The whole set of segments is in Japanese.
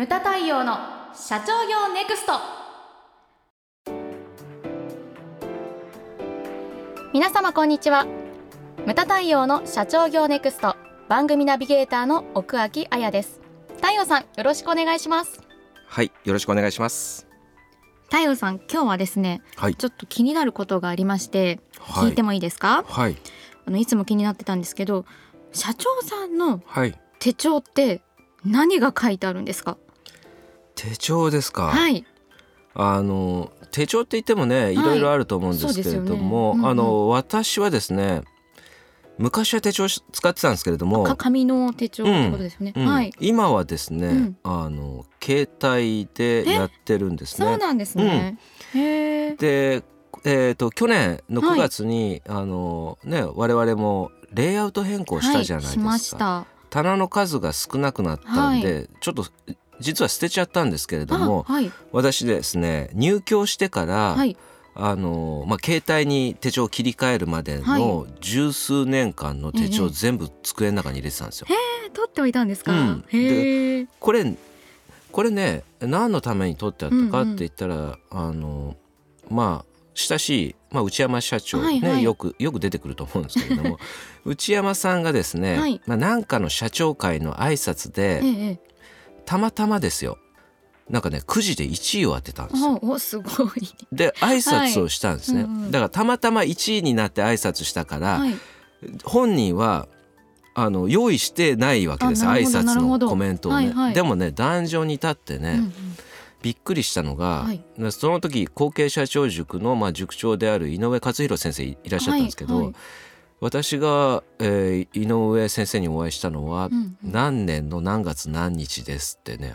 ムタ太陽の社長業ネクスト。皆様こんにちは。ムタ太陽の社長業ネクスト。番組ナビゲーターの奥脇彩です。太陽さんよろしくお願いします。はい、よろしくお願いします。太陽さん今日はですねはい、ちょっと気になることがありましてはい。聞いてもいいですか、はい、あのいつも気になってたんですけど社長さんのはい。手帳って何が書いてあるんですか？手帳ですか。はい。あの手帳って言ってもね、い。ろいろあると思うんですけれども、そうですよね。うんうん。あの私はですね、昔は手帳使ってたんですけれども、か紙の手帳ってことですよね、うん。はい。今はですね、うん。あの携帯でやってるんですね。そうなんですね、へえで、えっ、と去年の9月に、あのね我々もレイアウト変更したじゃないですか。はい、しました。棚の数が少なくなったんで、ちょっと実は捨てちゃったんですけれどもあはい。私ですね入居してから、はい。あのまあ、携帯に手帳を切り替えるまでの十数年間の手帳ええ。全部机の中に入れてたんですよ。え取っておいたんですか、うん。へえこれこれね何のために取ってあったかって言ったら、あのまあ親しい、まあ、内山社長ね、はいはい。よくよく出てくると思うんですけれども 内山さんがですね、はい。まあ、なんかの社長会の挨拶で、ええたまたまですよ。なんかねくじで1位を当てたんですよ。おおすごい。で挨拶をしたんですね、はい。うんうん。だからたまたま1位になって挨拶したから、はい。本人はあの用意してないわけです挨拶のコメントをね、はいはい。でもね壇上に立ってね、うんうん。びっくりしたのが、はい。その時後継社長塾の、まあ、塾長である井上克弘先生いらっしゃったんですけど、はいはい私が、えー井上先生にお会いしたのは、うんうん。何年の何月何日ですってね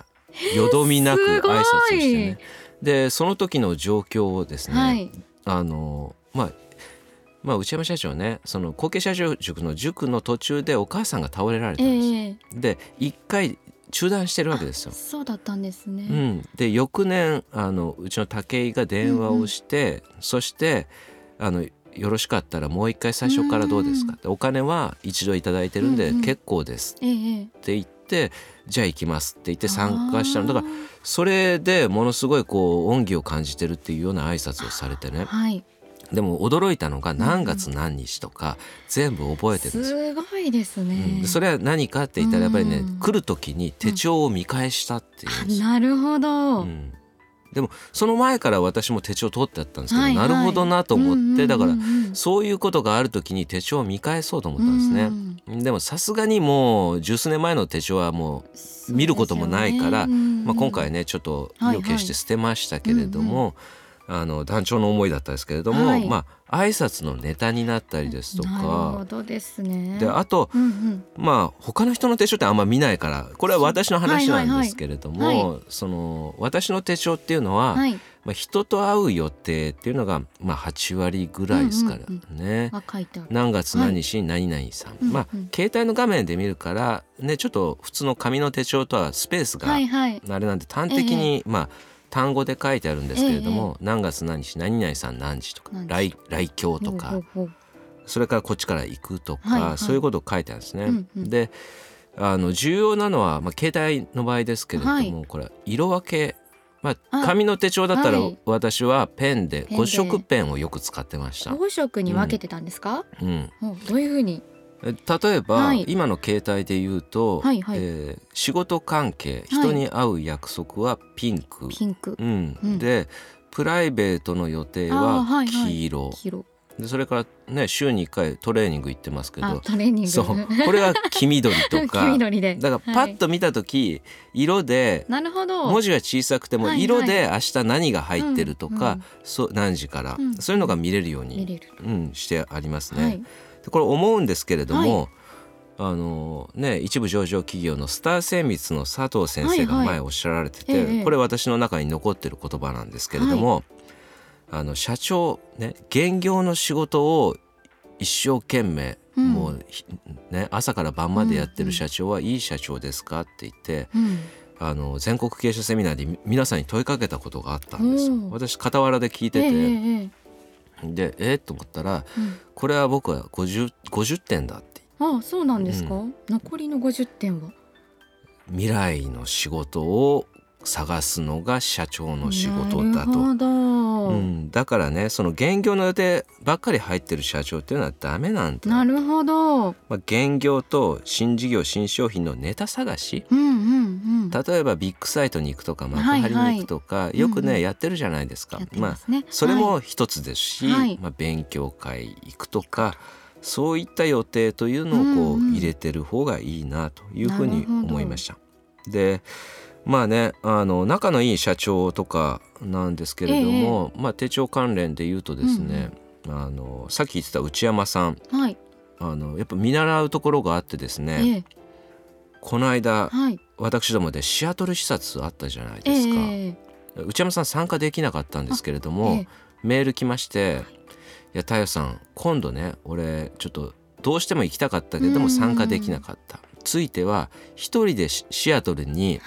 よどみなく挨拶をしてね。でその時の状況をですね、はい。あのまあまあ内山社長ねその後継社長塾の塾の途中でお母さんが倒れられたんですよ。ええ。で一回中断してるわけですよ。そうだったんですね、うん、で翌年あのうちの武井が電話をして、そしてあのよろしかったらもう一回最初からどうですか？ってお金は一度いただいてるんで結構です。ええって言ってじゃあ行きますって言って参加したの。だかららそれでものすごいこう恩義を感じてるっていうような挨拶をされてね。はい。でも驚いたのが何月何日とか全部覚えてるんですよ。すごいですね、うん。でそれは何かって言ったらやっぱりね、うん。来る時に手帳を見返したっていうなるほど、うんでもその前から私も手帳取ってあったんですけど、はいはい。なるほどなと思って、だからうんうんうん。そういうことがある時に手帳を見返そうと思ったんですね。でもさすがにもう十数年前の手帳はもう見ることもないから、まあ、今回ねちょっと意を決して捨てましたけれども、あの団長の思いだったんですけれども、はい。まあ挨拶のネタになったりですとなるほかどですね。であとうんうん。まあ他の人の手帳ってあんま見ないからこれは私の話はいはいはいなんですけれども、はいその私の手帳っていうのは、はい。まあ、人と会う予定っていうのが、まあ、8割ぐらいですからうんね。あ書いてある。何月何日に何々さん、うんまあうん携帯の画面で見るからねちょっと普通の紙の手帳とはスペースがはいはい。あれなんで端的に、まあ単語で書いてあるんですけれども、何月何日何々さん何時とか来来京とかそれからこっちから行くとか、はいはい。そういうことを書いてあるんですね。うんうん。であの重要なのは、まあ、携帯の場合ですけれども、はい。これ色分け、まあ、あ紙の手帳だったらはい。私はペンでペンで。5色ペンをよく使ってました。五色に分けてたんですか、うん、ほうどういうふうにえ例えば、はい。今の携帯で言うと、はいはい。えー仕事関係はい。人に会う約束はピンク、ピンク。うん。うん。でプライベートの予定あーははいはい。黄色、黄色でそれからね週に1回トレーニング行ってますけあどトレーニング。そう。これが黄緑とか。黄緑で。だからパッと見た時、色でなるほど。文字が小さくてもはいはい。色で明日何が入ってるとか、うんうん。そう何時から、うん。そういうのが見れるように、うん、してありますね。はい。でこれ思うんですけれども、あのね、一部上場企業のスター精密の佐藤先生がはいはい。前おっしゃられてて、ええこれ私の中に残ってる言葉なんですけれども、あの社長ね現業の仕事を一生懸命、うん。もうひね朝から晩までやってる社長はいい社長ですかって言って、うん。あの全国経営者セミナーでみ皆さんに問いかけたことがあったんです。よ私傍らで聞いてて、ええええでえー、と思ったらうん。これは僕は 50, 50点だって。あそうなんですか、う残りの50点は？未来の仕事を探すのが社長の仕事だと。うん、だからねその現業の予定ばっかり入ってる社長っていうのはダメなんだ。なるほど。まあ、現業と新事業新商品のネタ探し、うんうんうん、例えばビッグサイトに行くとか幕張に行くとか、はいはい、よくね、うんうん、やってるじゃないですか。まあそれも一つですし、はい、まあ、勉強会行くとか。そういった予定というのをこう入れてる方がいいなというふうに思いました。でまあねあの仲のいい社長とかなんですけれども、ええ、まあ、手帳関連で言うとですね、うん、あのさっき言ってた内山さん、はい、あのやっぱ見習うところがあってですね、え、この間、はい、私どもでシアトル視察あったじゃないですか、内山さん参加できなかったんですけれども、メール来まして「いや太陽さん今度ね俺ちょっとどうしても行きたかったけども参加できなかった」ついては一人でシアトルに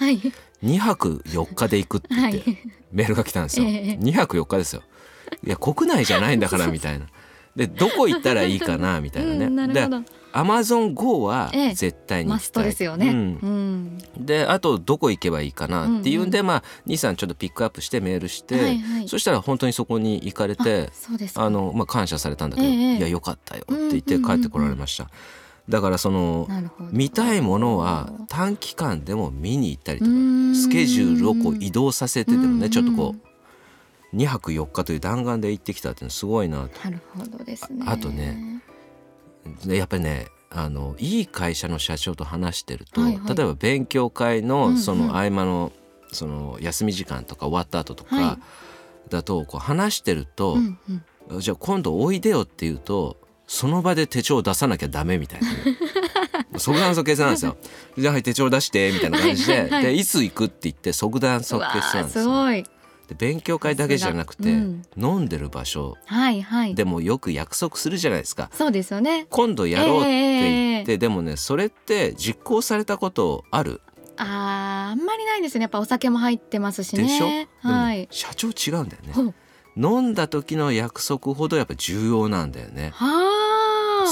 2泊4日で行くって言ってメールが来たんですよ。2泊4日ですよ。いや国内じゃないんだからみたいな。でどこ行ったらいいかなみたいなね。うん、でアマゾン GO は絶対にマストですよね。うん、であとどこ行けばいいかなっていうんで、うんうん、まあ兄さんちょっとピックアップしてメールして、はいはい、そしたら本当にそこに行かれてあの、まあ、感謝されたんだけど、えー、いやよかったよって言って帰ってこられました。うんうんうんうんだからその見たいものは短期間でも見に行ったりとかスケジュールをこう移動させてでもねちょっとこう2泊4日という弾丸で行ってきたっていうのすごいなと。なるほどですね。あとねやっぱりねあのいい会社の社長と話してると、はいはい、例えば勉強会のその合間のその休み時間とか終わった後とかだとこう話してると、じゃあ今度おいでよって言うとその場で手帳を出さなきゃダメみたいな、即断即決なんですよ。じゃあはい手帳出してみたいな感じで、はいはい、でいつ行くって言って即断即決なんですよ。で勉強会だけじゃなくて、うん、飲んでる場所、はいはい、でもよく約束するじゃないですか。そうですよね。今度やろうって言って、えー、でもねそれって実行されたことある？ああんまりないですね。やっぱお酒も入ってますしね。でしょ、はい、社長違うんだよね。飲んだ時の約束ほどやっぱ重要なんだよね。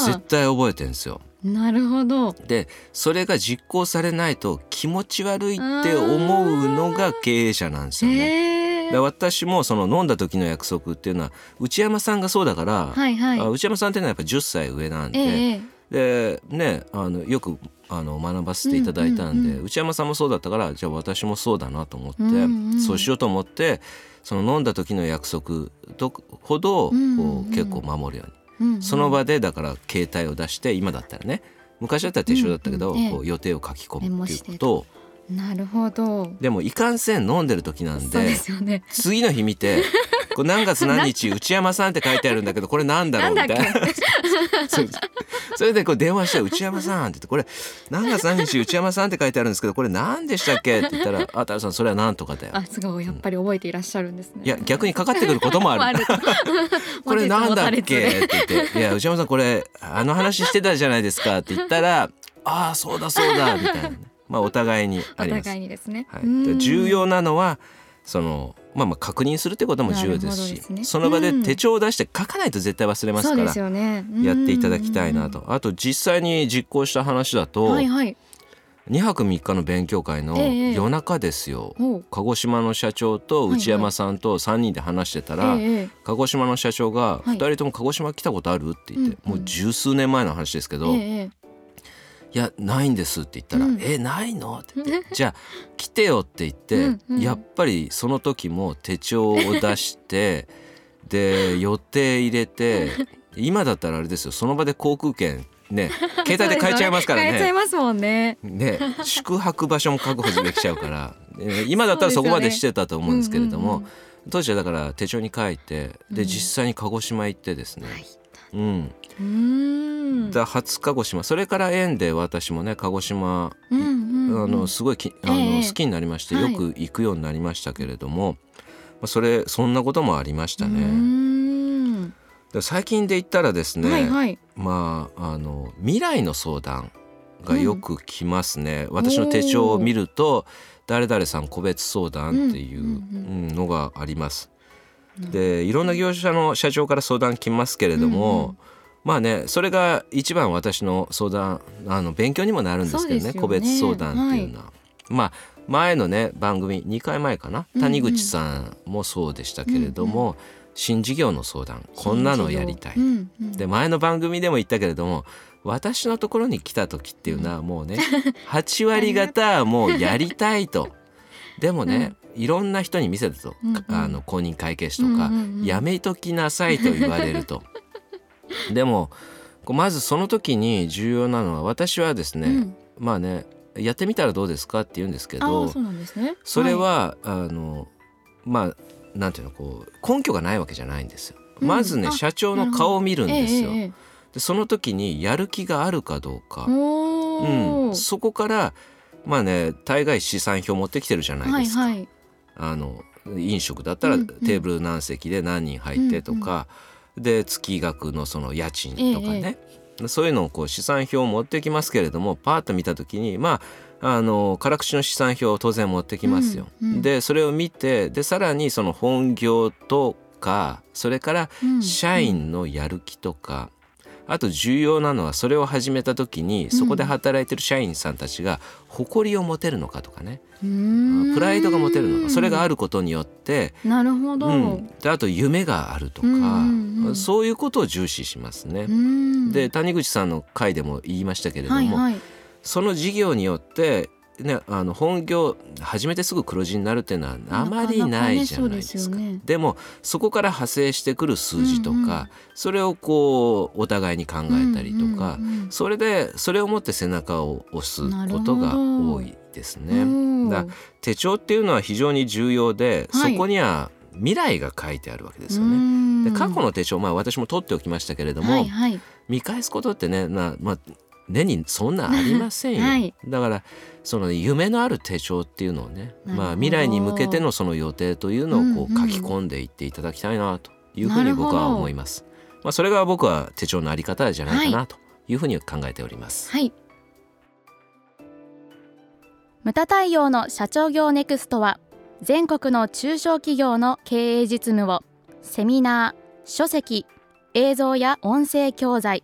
絶対覚えてんですよ。なるほど。でそれが実行されないと気持ち悪いって思うのが経営者なんですよね。で私もその飲んだ時の約束っていうのは内山さんがそうだから、はいはい、内山さんっていうのはやっぱ10歳上なんで、えー、でねあのよくあの学ばせていただいたんで、内山さんもそうだったからじゃあ私もそうだなと思って、うんうん、そうしようと思ってその飲んだ時の約束とほどこう結構守るように、うんうん、その場でだから携帯を出して今だったらね昔だったら手帳だったけど、うんうん、こう予定を書き込むっていうこと。をなるほど。でもいかんせん飲んでる時なんで、ね、次の日見て これ何月何日内山さんって書いてあるんだけどこれなんだろうみたいなそれでこう電話して「内山さん」って言って「これ何月何日内山さんって書いてあるんですけどこれ何でしたっけ?」って言ったら「あ太郎さんそれは何とかだよ」あすごいやっぱり覚えていらっしゃるんですね、いや逆にかかってくることもある これなんだっけって言って「いや内山さんこれあの話してたじゃないですか」って言ったら「ああそうだそうだ」みたいな。まあ、お互いにあります。お互いにですね。はい、重要なのはそのまあ、まあ確認するってことも重要ですし、ね、その場で手帳を出して書かないと絶対忘れますから、ね、やっていただきたいなと、あと実際に実行した話だと、はいはい、2泊3日の勉強会の夜中ですよ、ええ、鹿児島の社長と内山さんと3人で話してたら、はいはい、鹿児島の社長が2人とも鹿児島来たことある？って言って、もう十数年前の話ですけど、えいやないんです」って言ったら「うん、えないの?」って言って「じゃあ来てよ」って言って、うんうん、やっぱりその時も手帳を出して で予定入れて今だったらあれですよその場で航空券ね携帯で買えちゃいますからね。買えちゃいますもんね。ね宿泊場所も確保できちゃうから、今だったらそこまでしてたと思うんですけれども、ね。うんうんうん、当時はだから手帳に書いてで実際に鹿児島行ってですね、うん、うん。だ初鹿児島。それから縁で私もね鹿児島、うんうんうん、あのすごいきあの、えー、好きになりましてよく行くようになりましたけれども、はい、まあ、それそんなこともありましたね。最近で言ったらですね、はいはい、まああの未来の相談がよく来ますね、うん、私の手帳を見ると誰々さん個別相談っていうのがあります。でいろんな業者の社長から相談来ますけれども、まあねそれが一番私の相談あの勉強にもなるんですけどね、ね、個別相談っていうのは。はい、まあ前のね番組2回前かな、谷口さんもそうでしたけれども、うんうん、新事業の相談こんなのやりたい、うんうん、で前の番組でも言ったけれども私のところに来た時っていうのはもうね 8割方もうやりたいと。でもね、いろんな人に見せたと、うんうん、あの公認会計士とか、うんうんうん、やめときなさいと言われると。でもまずその時に重要なのは私はですね、うん、まあねやってみたらどうですかって言うんですけどそ、ね、それは、はい、あのまあなんていうのこう根拠がないわけじゃないんですよ。まずね、社長の顔を見るんですよ。ええでその時にやる気があるかどうか、うん、そこからまあね大概資産表持ってきてるじゃないですか。はいはい、あの飲食だったらテーブル何席で何人入ってとか、うんうん、で月額のその家賃とかね、ええ、そういうのをこう資産表を持ってきますけれどもパーッと見た時にまああの辛口の資産表を当然持ってきますよ。うんうん、でそれを見てでさらにその本業とかそれから社員のやる気とか、あと重要なのはそれを始めた時にそこで働いてる社員さんたちが誇りを持てるのかとかね、うん、プライドが持てるのか。それがあることによってなるほど、うん、であと夢があるとか、うんうん、そういうことを重視しますね。で谷口さんの回でも言いましたけれども、はいはい、その事業によってね、あの本業始めてすぐ黒字になるっていうのはあまりないじゃないですか。でね、でもそこから派生してくる数字とか、うんうん、それをこうお互いに考えたりとか、うんうんうん、それでそれをもって背中を押すことが多いですね。だ手帳っていうのは非常に重要で、はい、そこには未来が書いてあるわけですよね。で過去の手帳まあ私も取っておきましたけれども、はいはい、見返すことってねな、まあ、年にそんなありませんよ、はい、だからその夢のある手帳っていうのをね、まあ、未来に向けてのその予定というのをこう書き込んでいっていただきたいなというふうに僕は思います。まあ、それが僕は手帳のあり方じゃないかなというふうに考えております。はい、無駄対応の社長業ネクストは全国の中小企業の経営実務をセミナー、書籍、映像や音声教材